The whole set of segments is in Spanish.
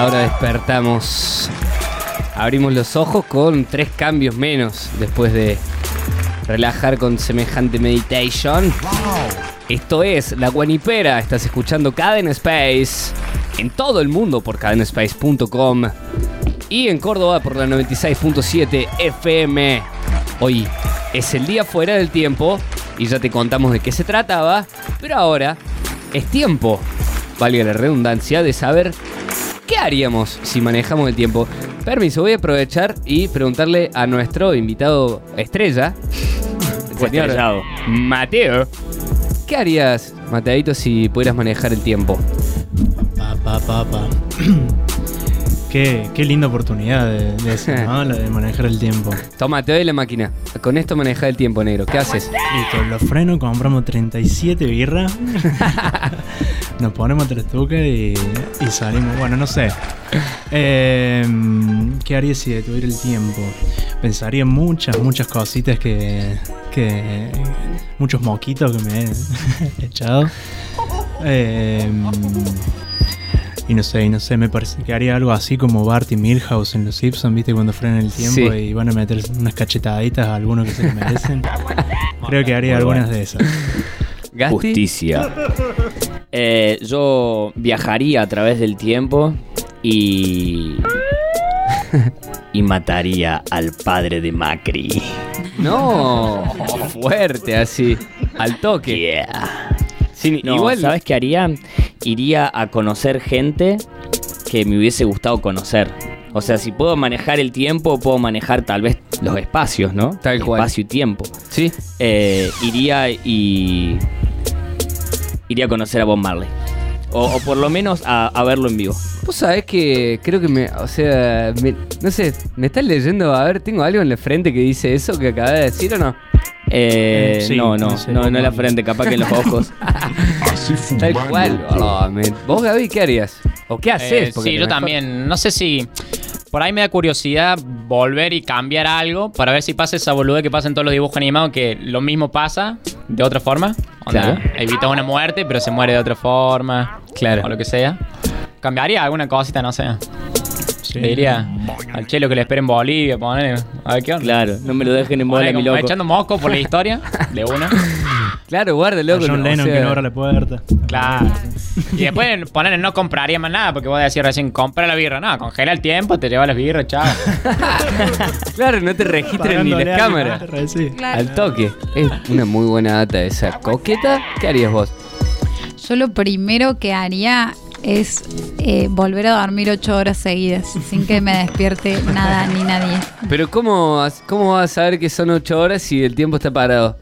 ahora despertamos. Abrimos los ojos con tres cambios menos después de relajar con semejante meditation. Esto es La Guanipera. Estás escuchando Cadena Space en todo el mundo por cadenaspace.com y en Córdoba por la 96.7 FM. Hoy es el día fuera del tiempo y ya te contamos de qué se trataba, pero ahora es tiempo, valga la redundancia, de saber qué haríamos si manejamos el tiempo. Permiso, voy a aprovechar y preguntarle a nuestro invitado estrella, el señor Estrellado. Mateo. ¿Qué harías, Mateadito, si pudieras manejar el tiempo? Pa, pa, pa, pa. qué, qué linda oportunidad de, de eso, ¿no? La de manejar el tiempo. Toma, te doy la máquina. Con esto maneja el tiempo, negro. ¿Qué haces? Listo, lo freno, compramos 37 birras. Nos ponemos tres tucas y, y salimos. Bueno, no sé. Eh, ¿Qué haría si detuviera el tiempo? Pensaría en muchas, muchas cositas que. que muchos moquitos que me he echado. Eh, y no sé, y no sé, me parece que haría algo así como Bart y Milhouse en Los Simpsons, ¿viste? Cuando frenan el tiempo Sí. y van a meter unas cachetaditas a algunos que se lo merecen. Creo que haría algunas de esas. ¿Gasti? Justicia. Eh, yo viajaría a través del tiempo y. y mataría al padre de Macri. No, fuerte así. Al toque. Yeah. Sin- No, igual, ¿sabes qué haría? Iría a conocer gente que me hubiese gustado conocer. O sea, si puedo manejar el tiempo, puedo manejar tal vez los espacios, ¿no? Tal cual. Espacio y tiempo. Sí. Eh, iría y. Iría a conocer a Bob Marley. O, o por lo menos a, a verlo en vivo. Vos sabés que creo que me. O sea, me- no sé, ¿me estás leyendo? A ver, ¿tengo algo en la frente que dice eso que acabas de decir o no? Eh, Eh, sí, no, no, no, no en la frente, capaz que en los ojos. Tal cual. Oh. ¿Vos, Gaby, qué harías? ¿O qué haces? Eh, sí, yo también. No sé si. Por ahí me da curiosidad volver y cambiar algo para ver si pasa esa boludez que pasa en todos los dibujos animados, que lo mismo pasa de otra forma. Onda, Claro. Evitas una muerte, pero se muere de otra forma. Claro. O lo que sea. Cambiaría alguna cosita, no sé. Sí. Le diría al chelo que le espere en Bolivia, ponele. A ver qué onda. Claro, no me lo dejen en bola, mi loco. echando moco por la historia de una. Claro, guarda, A loco. John no, o Lennon sea, que no abra la puerta. Claro. Y después ponerle no compraría más nada, porque vos decís recién, compra la birra. No, congela el tiempo, te lleva las birras, chao. Claro, no te registren ni las a cámaras. sí. Al toque. Es una muy buena data esa. ¿Coqueta? ¿Qué harías vos? Yo lo primero que haría es eh, volver a dormir ocho horas seguidas, sin que me despierte nada ni nadie. Pero ¿cómo, ¿cómo vas a saber que son ocho horas si el tiempo está parado?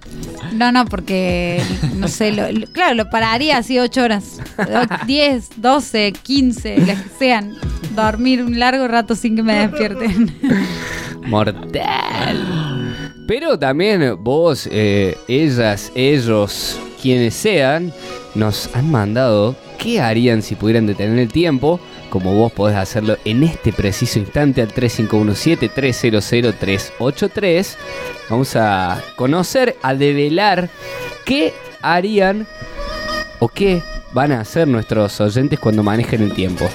No, no, porque, no sé, lo- lo- claro, lo pararía así ocho horas. O- 10, 12, 15, las que sean. Dormir un largo rato sin que me despierten. Mortal. Pero también vos, eh, ellas, ellos, quienes sean, nos han mandado qué harían si pudieran detener el tiempo, como vos podés hacerlo en este preciso instante al 3517-300-383. Vamos a conocer, a develar qué harían o qué van a hacer nuestros oyentes cuando manejen el tiempo.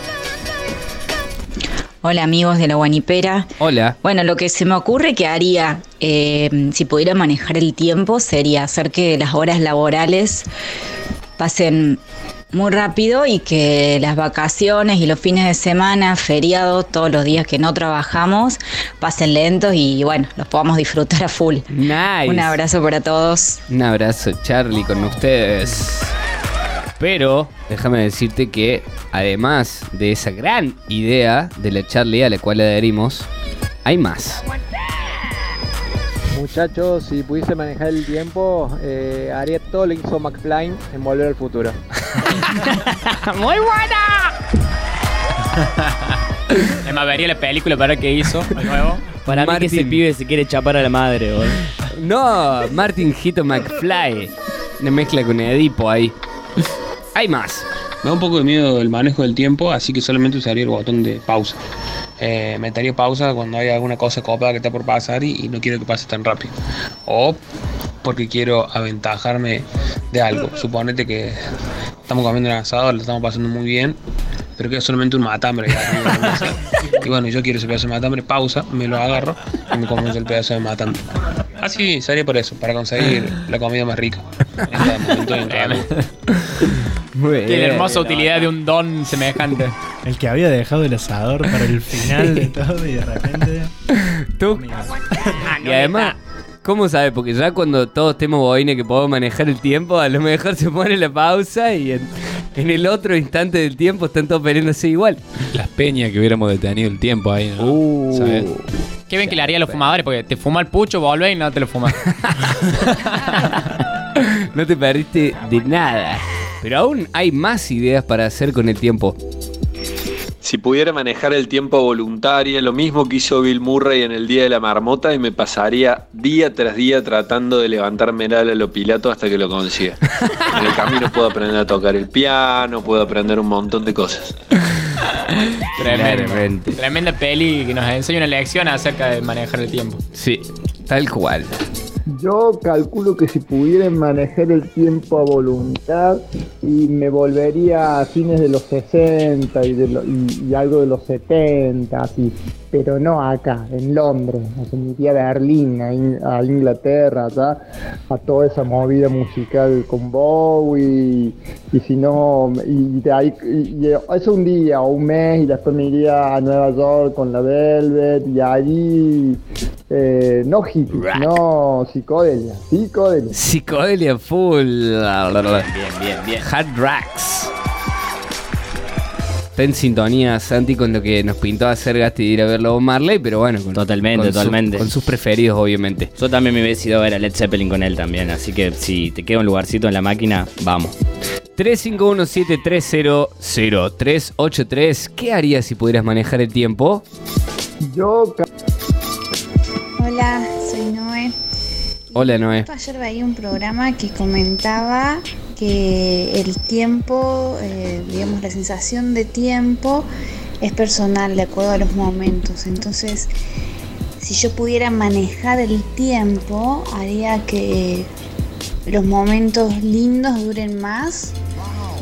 Hola amigos de la Guanipera. Hola. Bueno, lo que se me ocurre que haría eh, si pudiera manejar el tiempo sería hacer que las horas laborales pasen muy rápido y que las vacaciones y los fines de semana, feriados, todos los días que no trabajamos, pasen lentos y bueno, los podamos disfrutar a full. Nice. Un abrazo para todos. Un abrazo, Charlie, con ustedes. Pero déjame decirte que además de esa gran idea de la Charlie a la cual adherimos, hay más. Muchachos, si pudiese manejar el tiempo, eh, haría todo lo que hizo McFly en Volver al Futuro. ¡Muy buena! Es más, vería la película para qué hizo de nuevo. Para mí que ese pibe se quiere chapar a la madre, boludo. No, Martin Hito McFly. Una mezcla con Edipo ahí. Hay más. Me da un poco de miedo el manejo del tiempo, así que solamente usaría el botón de pausa. Eh, metería pausa cuando hay alguna cosa copada que está por pasar y, no quiero que pase tan rápido. O porque quiero aventajarme de algo. Suponete que estamos comiendo un asado, lo estamos pasando muy bien pero queda solamente un matambre. Y bueno, yo quiero ese pedazo de matambre, pausa, me lo agarro y me como el pedazo de matambre. Así sería por eso, para conseguir la comida más rica. En bien. hermosa utilidad de un don semejante. El que había dejado el asador para el final de todo y de repente. Tú. Y además, ¿cómo sabes? Porque ya cuando todos estemos boines que podemos manejar el tiempo, a lo mejor se pone la pausa y en, en el otro instante del tiempo están todos peleándose igual. Las peñas que hubiéramos detenido el tiempo ahí, ¿no? Uh. ¿Sabes? Qué bien que le haría a los fumadores, porque te fuma el pucho, volvés y no te lo fumas. No te perdiste de nada. Pero aún hay más ideas para hacer con el tiempo. Si pudiera manejar el tiempo voluntaria, lo mismo que hizo Bill Murray en el Día de la Marmota y me pasaría día tras día tratando de levantarme a lo pilato hasta que lo consiga. En el camino puedo aprender a tocar el piano, puedo aprender un montón de cosas. Tremendo. Tremenda peli que nos enseña una lección acerca de manejar el tiempo. Sí, tal cual. Yo calculo que si pudiera manejar el tiempo a voluntad y me volvería a fines de los 60 y, de lo- y- y algo de los 70, así, pero no acá, en Londres, o sea, me iría a Berlín, a, In- a Inglaterra, allá, a toda esa movida musical con Bowie, y si no, y de ahí, y, y eso un día o un mes, y después me iría a Nueva York con la Velvet, y allí, eh, no hippie, no psicodelia, psicodelia. Psicodelia full. Bien, bien, bien. Hard Racks. Está en sintonía, Santi, con lo que nos pintó hacer Gasti de ir a verlo a Bob Marley, pero bueno, con, Totalmente, con su- totalmente. con sus preferidos, obviamente. Yo también me hubiese ido a ver a Led Zeppelin con él también, así que si te queda un lugarcito en la máquina, vamos. 351-730-0383. ¿Qué harías si pudieras manejar el tiempo? Yo Hola, soy Noé. Hola, Noé. Ayer veía un programa que comentaba que el tiempo, eh, digamos, la sensación de tiempo es personal de acuerdo a los momentos. Entonces, si yo pudiera manejar el tiempo, haría que los momentos lindos duren más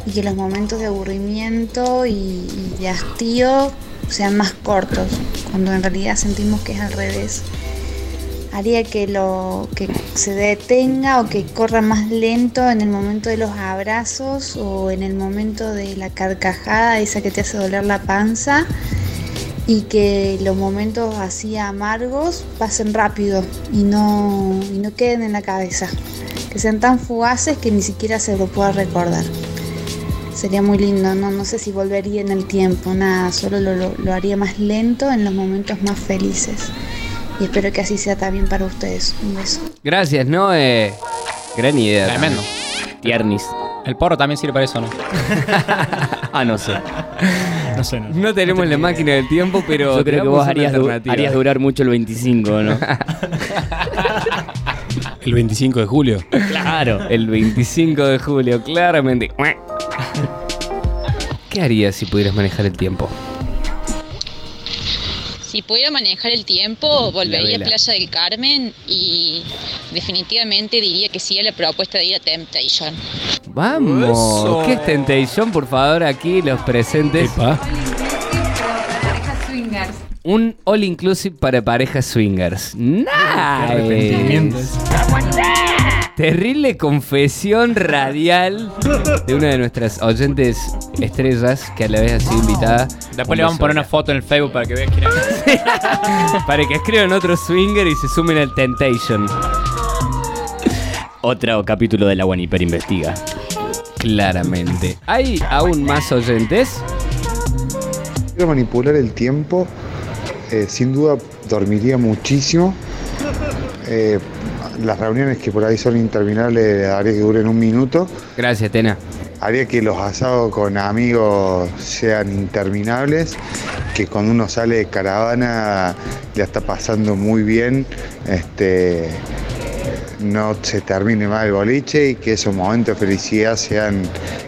y que los momentos de aburrimiento y, y de hastío sean más cortos, cuando en realidad sentimos que es al revés haría que lo que se detenga o que corra más lento en el momento de los abrazos o en el momento de la carcajada esa que te hace doler la panza y que los momentos así amargos pasen rápido y no, y no queden en la cabeza. Que sean tan fugaces que ni siquiera se lo pueda recordar. Sería muy lindo no, no sé si volvería en el tiempo nada solo lo, lo- lo haría más lento en los momentos más felices y espero que así sea también para ustedes. Un beso. Gracias, Noé. Gran idea. Tremendo. Tiernis. El porro también sirve para eso, ¿no? Ah, no sé. No sé, no. No tenemos la máquina del tiempo, pero. Yo creo que vos harías, du- harías durar mucho el 25, ¿no? El 25 de julio. claro. El 25 de julio, claramente. ¿Qué harías si pudieras manejar el tiempo? Si pudiera manejar el tiempo, volvería a. Playa del Carmen y definitivamente diría que sí a la propuesta de ir a Temptation. Vamos. Eso. ¿Qué es Temptation, por favor, aquí los presentes? Epa. Un all inclusive para parejas swingers. Qué arrepentimiento. Nice. Terrible confesión radial de una de nuestras oyentes estrellas que a la vez ha sido invitada. Después le vamos a poner una foto en el Facebook para que vean quién es. Para que escriban otro swinger y se sumen al Temptation. Otro capítulo de la Guaniper Investiga. Claramente. ¿Hay aún más oyentes? Quiero manipular el tiempo. eh, sin duda dormiría muchísimo. Eh, las reuniones que por ahí son interminables haría que duren un minuto. Gracias, Tena. Haría que los asados con amigos sean interminables. Que cuando uno sale de caravana ya está pasando muy bien. Este, no se termine mal el boliche y que esos momentos de felicidad sean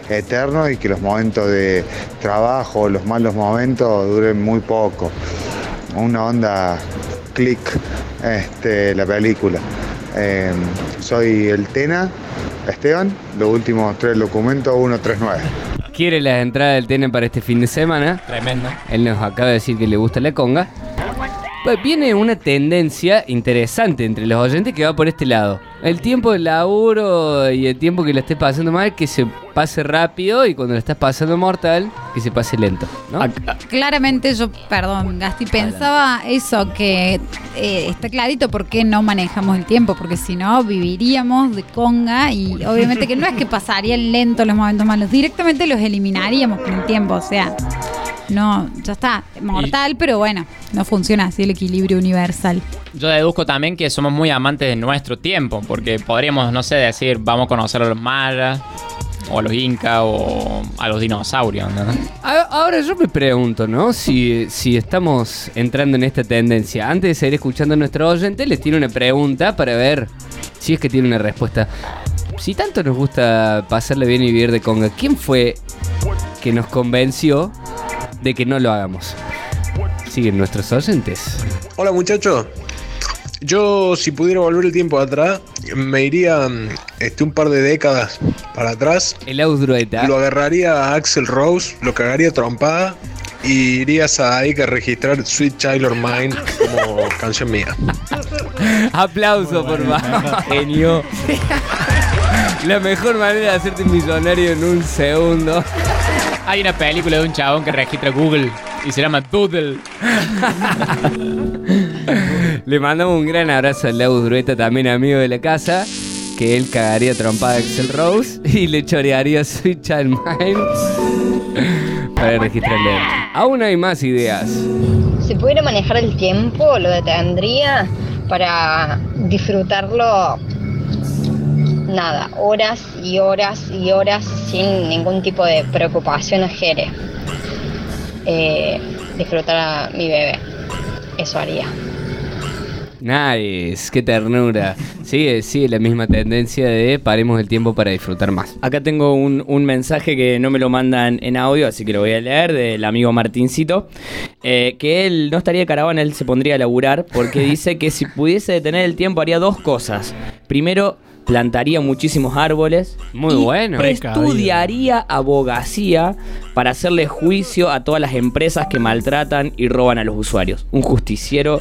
eternos y que los momentos de trabajo, los malos momentos duren muy poco. Una onda click este, la película. Eh, soy el Tena, Esteban, los últimos tres documentos 139. quiere las entradas del TN para este fin de semana. Tremendo. Él nos acaba de decir que le gusta la conga. Pues viene una tendencia interesante entre los oyentes que va por este lado. El tiempo del laburo y el tiempo que lo estés pasando mal, que se pase rápido y cuando lo estás pasando mortal, que se pase lento. ¿no? Claramente yo, perdón, Gasti, pensaba eso, que eh, está clarito por qué no manejamos el tiempo, porque si no viviríamos de conga y obviamente que no es que pasarían lento los momentos malos, directamente los eliminaríamos con el tiempo, o sea, no, ya está, mortal, pero bueno, no funciona así el equilibrio universal. Yo deduzco también que somos muy amantes de nuestro tiempo, porque podríamos, no sé, decir, vamos a conocer a los mayas, o a los incas, o a los dinosaurios, ¿no? Ahora yo me pregunto, ¿no? Si, si estamos entrando en esta tendencia. Antes de seguir escuchando a nuestro oyente, les tiene una pregunta para ver si es que tiene una respuesta. Si tanto nos gusta pasarle bien y vivir de conga, ¿quién fue que nos convenció de que no lo hagamos? Siguen nuestros oyentes. Hola muchachos. Yo si pudiera volver el tiempo atrás, me iría mm, este, un par de décadas para atrás. El Ausdrueta. Lo agarraría a Axel Rose, lo cagaría a trompada y irías a ahí que registrar Sweet Child of Mine como canción mía. Aplauso, por favor. Genio. La mejor manera de hacerte millonario en un segundo. Hay una película de un chabón que registra Google y se llama Doodle. Le mandamos un gran abrazo al Lau Drueta, también amigo de la casa. Que él cagaría trompada a Axel Rose y le chorearía Sweet Child Mine para registrarle. Aún hay más ideas. Si pudiera manejar el tiempo, lo detendría para disfrutarlo, nada, horas y horas y horas sin ningún tipo de preocupación ajere. Eh, disfrutar a mi bebé, eso haría. Nice, qué ternura. Sigue, sigue la misma tendencia de paremos el tiempo para disfrutar más. Acá tengo un, un mensaje que no me lo mandan en audio, así que lo voy a leer, del amigo Martincito. eh, que él no estaría de caravana, él se pondría a laburar, porque dice que si pudiese detener el tiempo haría dos cosas. Primero, plantaría muchísimos árboles. Muy y bueno. Estudiaría abogacía para hacerle juicio a todas las empresas que maltratan y roban a los usuarios. Un justiciero.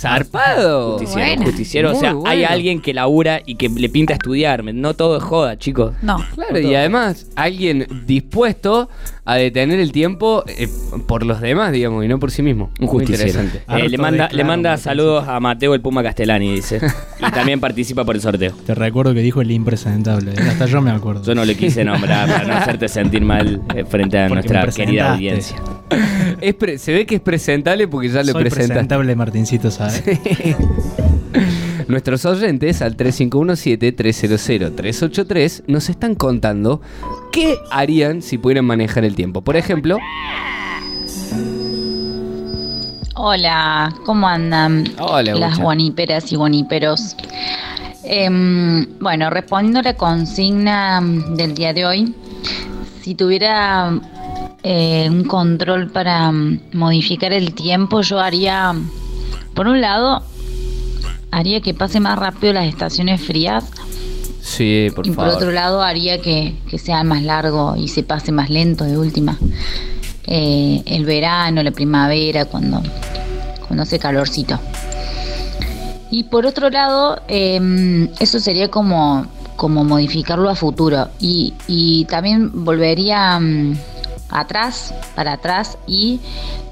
Zarpado. Justiciero, Buena. justiciero. O Muy sea, hay alguien que labura y que le pinta estudiar. No todo es joda, chicos. No. Claro, y además alguien dispuesto a detener el tiempo eh, por los demás, digamos, y no por sí mismo. Un Muy justiciero. interesante. Eh, le manda, le manda saludos a Mateo el Puma Castellani, dice. Y también participa por el sorteo. Te recuerdo que dijo el impresentable. Hasta yo me acuerdo. Yo no le quise nombrar para no hacerte sentir mal eh, frente a Porque nuestra querida audiencia. Es pre- se ve que es presentable porque ya lo Soy presentaste. presentable, Martincito, ¿sabes? Nuestros oyentes al 3517-300-383 nos están contando qué harían si pudieran manejar el tiempo. Por ejemplo, Hola, ¿cómo andan Hola, las Gucha. guaniperas y guaniperos? Em, bueno, respondiendo a la consigna del día de hoy, si tuviera eh, un control para mm, modificar el tiempo, yo haría, por un lado, haría que pase más rápido las estaciones frías sí, por y por otro lado haría que, que sea más largo y se pase más lento de última. Eh, el verano, la primavera, cuando, cuando hace calorcito. Y por otro lado, eh, eso sería como, como modificarlo a futuro. Y, y también volvería mm, atrás, para atrás, y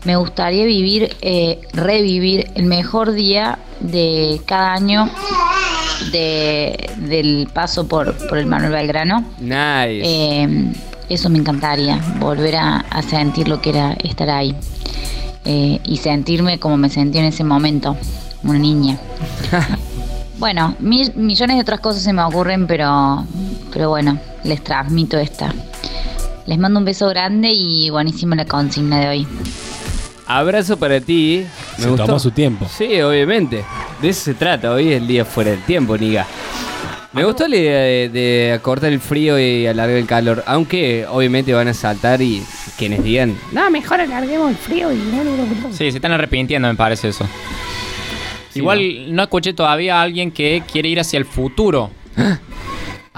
me gustaría vivir, eh, revivir el mejor día de cada año de, del paso por, por el Manuel Belgrano. Nice. Eh, eso me encantaría, volver a, a sentir lo que era estar ahí. Eh, y sentirme como me sentí en ese momento, una niña. bueno, mi- millones de otras cosas se me ocurren, pero, pero bueno, les transmito esta. Les mando un beso grande y buenísima la consigna de hoy. Abrazo para ti. Me Se gustó. tomó su tiempo. Sí, obviamente. De eso se trata. Hoy es el día fuera del tiempo, Niga. Me gustó la idea de, de acortar el frío y alargar el calor. Aunque obviamente van a saltar y quienes digan, No, mejor alarguemos el frío y no lo Sí, se están arrepintiendo, me parece eso. Igual no escuché todavía a alguien que quiere ir hacia el futuro.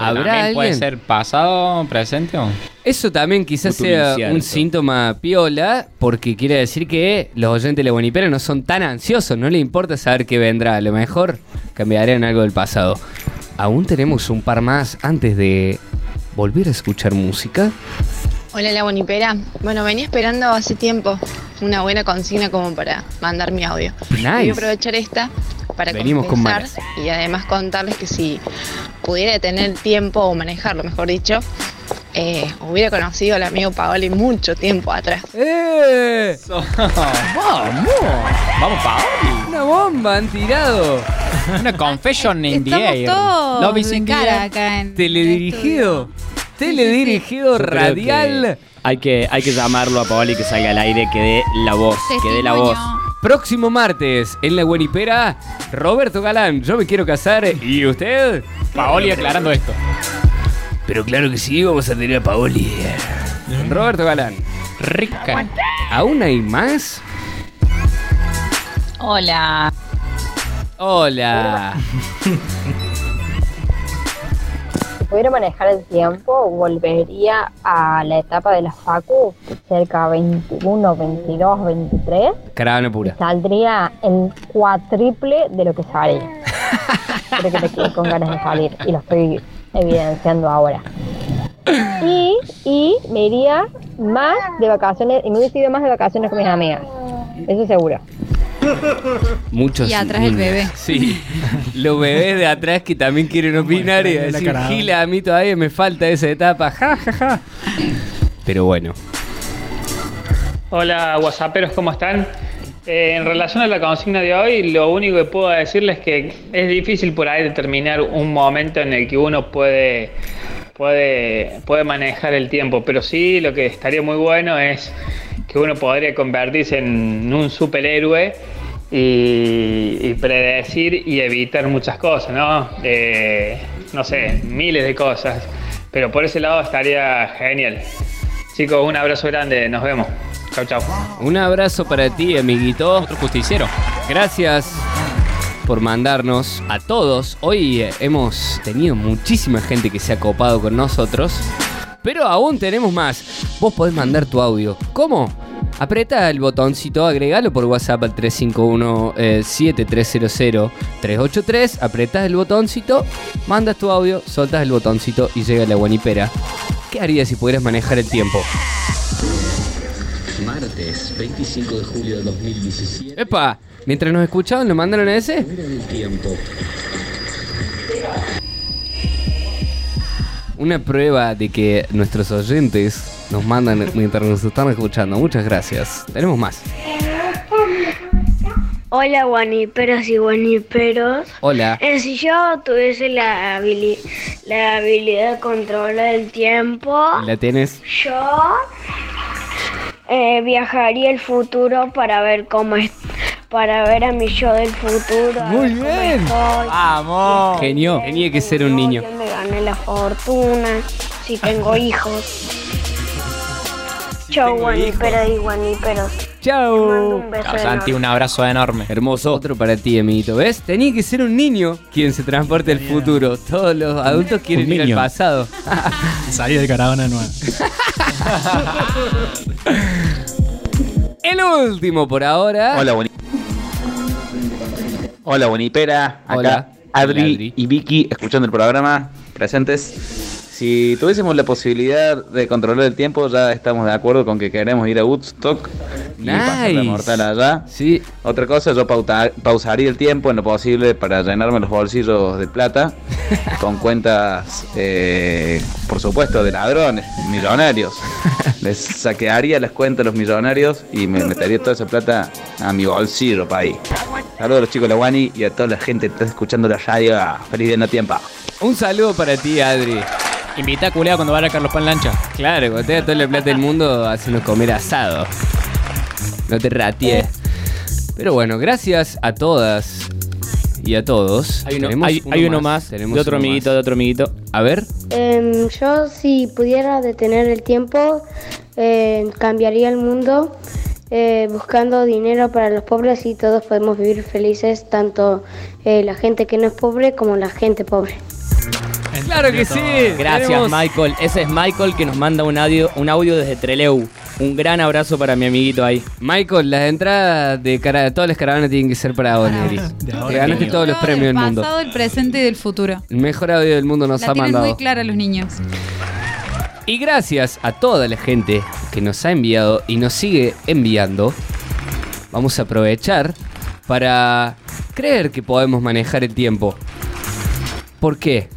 ¿Habrá También puede alguien? ser pasado, presente o. Eso también quizás Futuro sea incierto. un síntoma piola, porque quiere decir que los oyentes de la Buenipera no son tan ansiosos, no les importa saber qué vendrá. A lo mejor cambiarían algo del pasado. Aún tenemos un par más antes de volver a escuchar música. Hola, la bonipera. Bueno, venía esperando hace tiempo una buena consigna como para mandar mi audio. Nice. Voy a aprovechar esta para Venimos con y además contarles que si pudiera tener tiempo o manejarlo, mejor dicho, eh, hubiera conocido al amigo Paoli mucho tiempo atrás. ¡Eh! ¡Vamos! ¡Vamos, Paoli! ¡Una bomba han tirado! Una confession in the Estamos air. todos the cara air. acá en Teledirigido. Teledirigido creo radial. que Hay que, hay que llamarlo a Paoli que salga al aire, que dé la voz, que dé la voz. Próximo martes en la Buenipera, Roberto Galán. Yo me quiero casar. ¿Y usted? Paoli aclarando esto. Pero claro que sí, vamos a tener a Paoli. Roberto Galán. Rica. ¿Aún hay más? Hola. Hola. Si pudiera manejar el tiempo, volvería a la etapa de la Facu, cerca 21, 22, 23. Caravana pura. Saldría el cuatriple de lo que salía. Creo que me quedé con ganas de salir y lo estoy evidenciando ahora. Y, y me iría más de vacaciones, y me hubiese ido más de vacaciones con mis amigas. Eso seguro. Muchos. Y atrás el bebé. Sí. Los bebés de atrás que también quieren opinar y decir. Gila, a mí todavía me falta esa etapa. Ja, ja, ja. Pero bueno. Hola, WhatsApperos, ¿cómo están? Eh, en relación a la consigna de hoy, lo único que puedo decirles es que es difícil por ahí determinar un momento en el que uno puede, puede, puede manejar el tiempo, pero sí lo que estaría muy bueno es que uno podría convertirse en un superhéroe y, y predecir y evitar muchas cosas, ¿no? No sé, miles de cosas, pero por ese lado estaría genial. Chicos, un abrazo grande, nos vemos. Chau, chau. Un abrazo para ti, amiguito. Justiciero. Gracias por mandarnos a todos. Hoy eh, hemos tenido muchísima gente que se ha copado con nosotros. Pero aún tenemos más. Vos podés mandar tu audio. ¿Cómo? Apreta el botoncito, agregalo por WhatsApp al 351-7300-383. Apretás el botoncito, mandas tu audio, soltas el botoncito y llega la guanipera. ¿Qué harías si pudieras manejar el tiempo? Martes 25 de julio de 2017. Epa, mientras nos escuchaban, ¿lo mandaron a ese? El tiempo. Una prueba de que nuestros oyentes nos mandan mientras nos están escuchando. Muchas gracias. Tenemos más. Hola guaniperos y guaniperos. Hola. Eh, si yo tuviese la, habili- la habilidad de controlar el tiempo, ¿La tenés? yo eh, viajaría al futuro para ver cómo es, para ver a mi yo del futuro. Muy bien. Vamos. Genio. Tenía que ser un niño. dónde gané la fortuna, si tengo hijos. Chau guaniperos y guaniperos. Chao. Un beso Chao, Santi, un abrazo enorme. Hermoso. Otro para ti, amiguito. ¿Ves? Tenía que ser un niño quien se transporte al futuro. Todos los adultos quieren ir al niño. pasado. Salí de caravana nueva. El último por ahora. Hola, Boni. Hola, Bonipera. Acá Hola. Adri, Hola, Adri. y Vicky escuchando el programa, presentes. Si tuviésemos la posibilidad de controlar el tiempo, ya estamos de acuerdo con que queremos ir a Woodstock y pasar la Nice. mortal allá. Sí. Otra cosa, yo pauta- pausaría el tiempo en lo posible para llenarme los bolsillos de plata con cuentas, eh, por supuesto, de ladrones, millonarios. Les saquearía las cuentas a los millonarios y me metería toda esa plata a mi bolsillo, país. Saludos a los chicos de la Wani y a toda la gente que está escuchando la radio. Feliz día no tiempo. Un saludo para ti, Adri. Invita a Culea cuando vaya a Carlos Pan Lancha. Claro, cuando tenga toda la plata del mundo, hacernos comer asado. No te raties. Pero bueno, gracias a todas y a todos. Hay uno, hay, hay uno más, tenemos de otro amiguito, más. de otro amiguito. A ver. Em, yo si pudiera detener el tiempo, eh, cambiaría el mundo eh, buscando dinero para los pobres y todos podemos vivir felices, tanto eh, la gente que no es pobre como la gente pobre. Claro que sí. Gracias, Tenemos- Michael. Ese es Michael que nos manda un audio, un audio desde Treleu. Un gran abrazo para mi amiguito ahí. Michael, las entradas de cara, todas las caravanas tienen que ser para. Te ganaste todos los premios del del mundo. pasado, el presente y del futuro. El mejor audio del mundo nos La ha tienen mandado. muy clara los niños. Y gracias a toda la gente que nos ha enviado y nos sigue enviando, vamos a aprovechar para creer que podemos manejar el tiempo. ¿Por qué?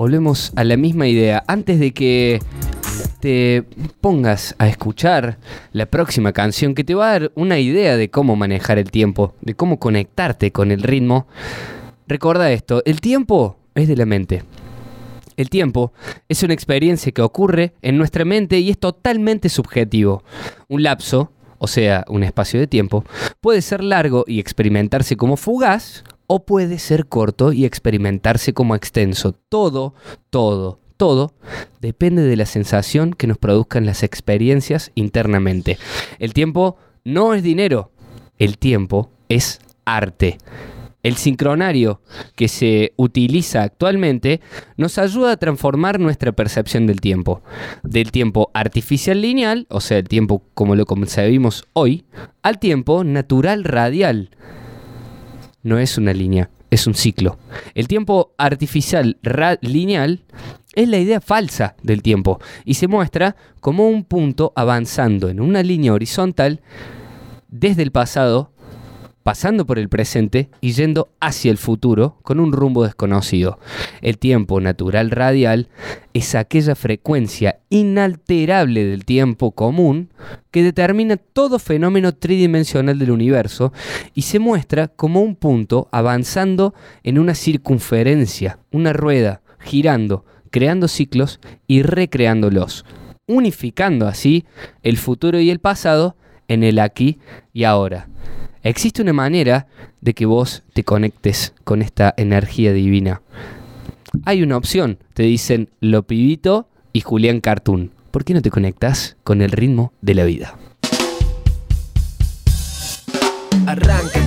Volvemos a la misma idea. Antes de que te pongas a escuchar la próxima canción que te va a dar una idea de cómo manejar el tiempo, de cómo conectarte con el ritmo, recuerda esto, el tiempo es de la mente. El tiempo es una experiencia que ocurre en nuestra mente y es totalmente subjetivo. Un lapso, o sea, un espacio de tiempo, puede ser largo y experimentarse como fugaz o puede ser corto y experimentarse como extenso. Todo, todo, todo depende de la sensación que nos produzcan las experiencias internamente. El tiempo no es dinero, el tiempo es arte. El sincronario que se utiliza actualmente nos ayuda a transformar nuestra percepción del tiempo. Del tiempo artificial lineal, o sea, el tiempo como lo concebimos hoy, al tiempo natural radial. No es una línea, es un ciclo. El tiempo artificial lineal es la idea falsa del tiempo y se muestra como un punto avanzando en una línea horizontal desde el pasado pasando por el presente y yendo hacia el futuro con un rumbo desconocido. El tiempo natural radial es aquella frecuencia inalterable del tiempo común que determina todo fenómeno tridimensional del universo y se muestra como un punto avanzando en una circunferencia, una rueda, girando, creando ciclos y recreándolos, unificando así el futuro y el pasado en el aquí y ahora. Existe una manera de que vos te conectes con esta energía divina. Hay una opción, te dicen Lo Pibito y Julián Cartoon. ¿Por qué no te conectas con el ritmo de la vida? Arranca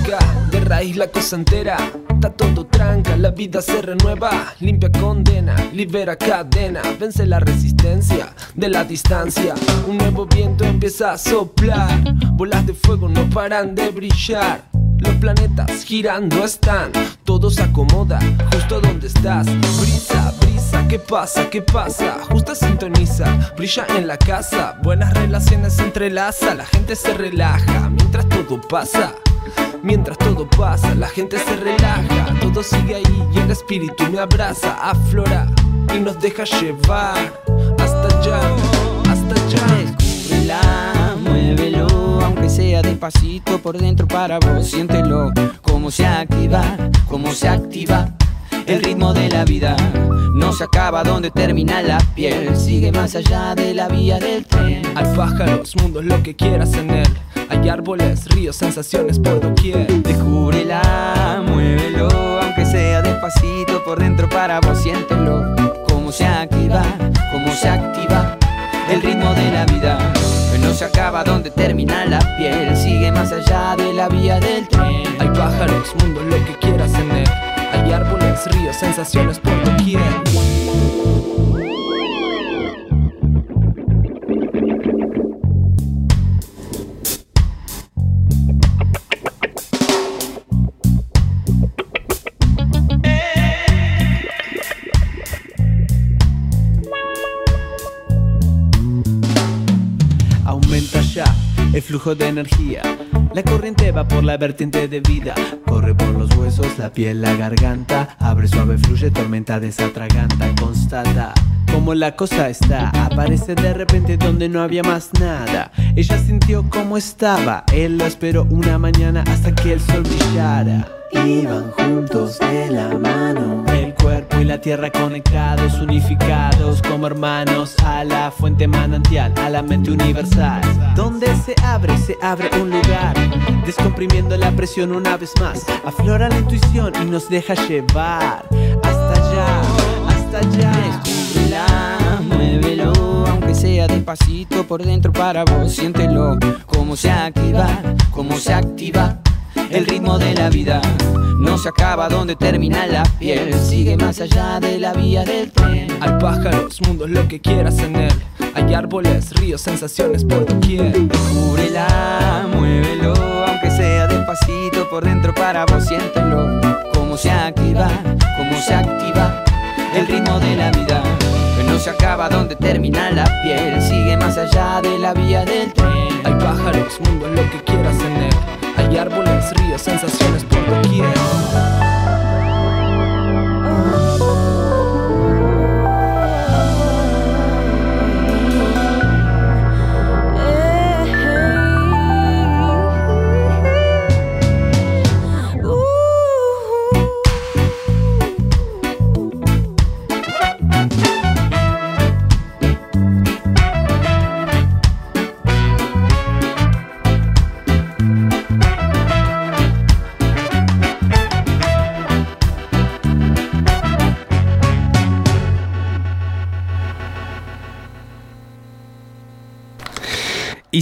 raíz la cosa entera. Está todo tranca, la vida se renueva. Limpia condena, libera cadena. Vence la resistencia de la distancia. Un nuevo viento empieza a soplar. Bolas de fuego no paran de brillar. Los planetas girando están, todo se acomoda justo donde estás. Brisa, brisa, ¿qué pasa? ¿Qué pasa? Justa sintoniza, brilla en la casa. Buenas relaciones entrelaza, la gente se relaja mientras todo pasa. Mientras todo pasa, la gente se relaja, todo sigue ahí y el espíritu me abraza, aflora y nos deja llevar hasta allá, hasta allá. Descúbrela, muévelo, aunque sea despacito por dentro para vos, siéntelo, cómo se activa, cómo se activa. El ritmo de la vida no se acaba donde termina la piel, sigue más allá de la vía del tren. Hay pájaros, mundos, lo que quieras en él. Hay árboles, ríos, sensaciones por doquier. Descúbrela, muévelo, aunque sea despacito por dentro para vos, siéntelo, cómo se activa, cómo se activa. El ritmo de la vida no se acaba donde termina la piel, sigue más allá de la vía del tren. Hay pájaros, mundos, lo que quieras en él. Hay árboles, ríos, sensaciones por doquier. Aumenta ya el flujo de energía. La corriente va por la vertiente de vida. Corre por los huesos, la piel, la garganta. Abre suave, fluye, tormenta desatraganta. Constata cómo la cosa está. Aparece de repente donde no había más nada. Ella sintió cómo estaba. Él lo esperó una mañana hasta que el sol brillara. Iban juntos de la mano. El cuerpo y la tierra conectados, unificados como hermanos a la fuente manantial, a la mente universal. Donde se abre, se abre un lugar, descomprimiendo la presión una vez más. Aflora la intuición y nos deja llevar hasta allá, hasta allá. Descúbrela, muévelo, aunque sea despacito por dentro para vos, siéntelo. Cómo se activa, cómo se activa. El ritmo de la vida no se acaba donde termina la piel, sigue más allá de la vía del tren. Hay pájaros, mundos, lo que quieras en él. Hay árboles, ríos, sensaciones por doquier. Descúbrela, muévelo, aunque sea despacito por dentro para vos siéntelo. Cómo se activa, cómo se activa el ritmo de la vida. No se acaba donde termina la piel, sigue más allá de la vía del tren. Hay pájaros, mundos, lo que quieras en él. Hay árboles, ríos, sensaciones por doquier.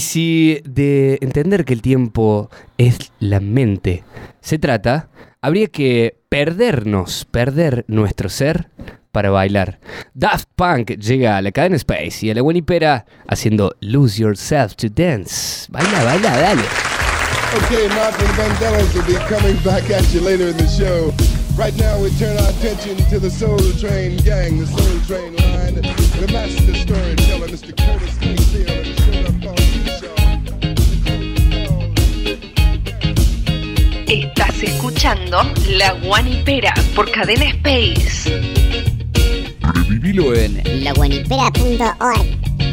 Si de entender que el tiempo es la mente se trata, habría que perdernos, perder nuestro ser para bailar. Daft Punk llega a la cadena Space y a la Buenipera haciendo Lose Yourself to Dance. Baila, baila, dale. Okay, Martin Vandellas will be coming back at you later in the show. Right now, we turn our attention to the Soul Train gang, the Soul Train line. The master storyteller, Mr. Curtis Mayfield, Estás escuchando La Guanipera por Cadena Space. Revivilo en laguanipera.org.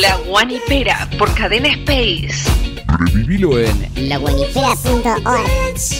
La Guanipera por Cadena Space. Revivilo en Laguanipera.org.